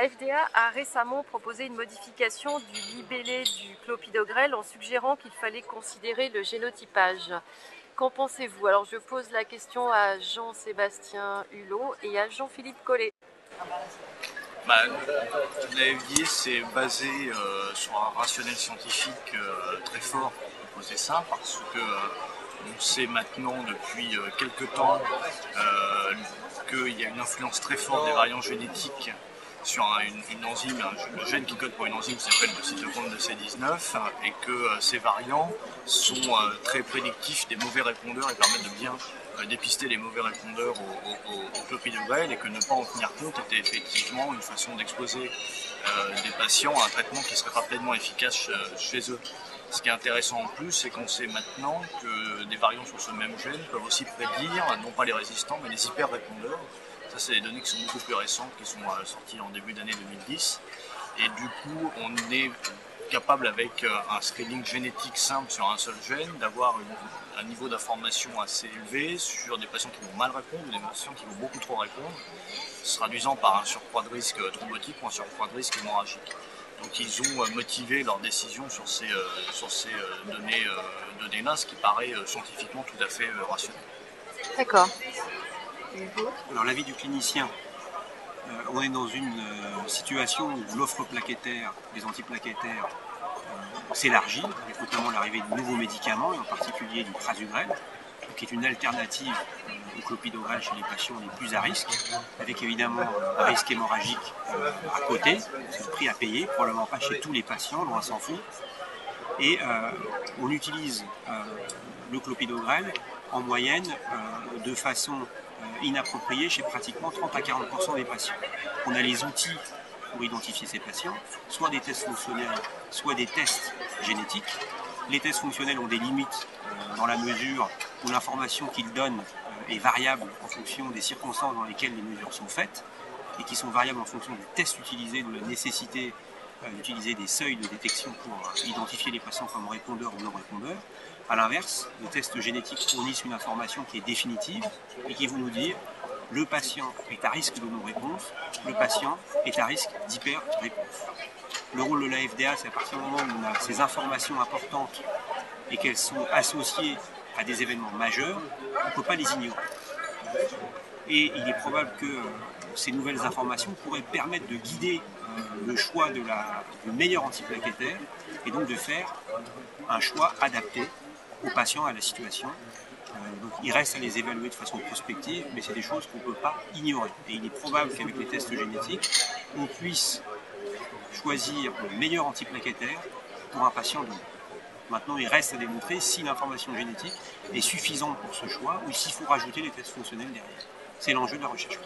La FDA a récemment proposé une modification du libellé du clopidogrel en suggérant qu'il fallait considérer le génotypage. Qu'en pensez-vous? Alors je pose la question à Jean-Sébastien Hulot et à Jean-Philippe Collet. Bah, la FDA s'est basée euh, sur un rationnel scientifique euh, très fort pour proposer ça parce que euh, on sait maintenant depuis quelques temps qu'il y a une influence très forte des variants génétiques sur une, enzyme, un, gène qui code pour une enzyme qui s'appelle le cytochrome de C19 et que ces variants sont très prédictifs des mauvais répondeurs et permettent de bien dépister les mauvais répondeurs au, au, au et que ne pas en tenir compte était effectivement une façon d'exposer euh, des patients à un traitement qui serait pas pleinement efficace euh, chez eux. Ce qui est intéressant en plus, c'est qu'on sait maintenant que des variants sur ce même gène peuvent aussi prédire, non pas les résistants, mais les hyper-répondeurs. Ça, c'est des données qui sont beaucoup plus récentes, qui sont euh, sorties en début d'année 2010. Et du coup, on est capable avec euh, un screening génétique simple sur un seul gène d'avoir un niveau d'information assez élevé sur des patients qui vont mal répondre ou des patients qui vont beaucoup trop répondre, se traduisant par un surcroît de risque thrombotique ou un surcroît de risque hémorragique. Donc ils ont euh, motivé leur décision sur ces, euh, sur ces données, données-là, ce qui paraît scientifiquement tout à fait rationnel. D'accord. Alors l'avis du clinicien, on est dans une situation où l'offre plaquettaire, des antiplaquettaires, euh, s'élargit, avec notamment l'arrivée de nouveaux médicaments, et en particulier du prasugrel, qui est une alternative euh, au clopidogrel chez les patients les plus à risque, avec évidemment un risque hémorragique euh, à côté, c'est le prix à payer, probablement pas chez tous les patients, loin s'en fout. Et on utilise le clopidogrel en moyenne de façon inappropriée chez pratiquement 30 à 40% des patients. On a les outils pour identifier ces patients, soit des tests fonctionnels, soit des tests génétiques. Les tests fonctionnels ont des limites euh, dans la mesure où l'information qu'ils donnent euh, est variable en fonction des circonstances dans lesquelles les mesures sont faites et qui sont variables en fonction du test utilisé, de la nécessité euh, d'utiliser des seuils de détection pour identifier les patients comme répondeurs ou non répondeurs. A l'inverse, les tests génétiques fournissent une information qui est définitive et qui vont nous dire le patient est à risque de non-réponse, le patient est à risque d'hyper-réponse. Le rôle de la FDA, c'est à partir du moment où on a ces informations importantes et qu'elles sont associées à des événements majeurs, on ne peut pas les ignorer. Et il est probable que euh, ces nouvelles informations pourraient permettre de guider euh, le choix du meilleur antiplaquettaire et donc de faire un choix adapté aux patients, à la situation donc il reste à les évaluer de façon prospective, mais c'est des choses qu'on ne peut pas ignorer. Et il est probable qu'avec les tests génétiques, on puisse choisir le meilleur antiplaquettaire pour un patient donné. Maintenant, il reste à démontrer si l'information génétique est suffisante pour ce choix ou s'il faut rajouter les tests fonctionnels derrière. C'est l'enjeu de la recherche.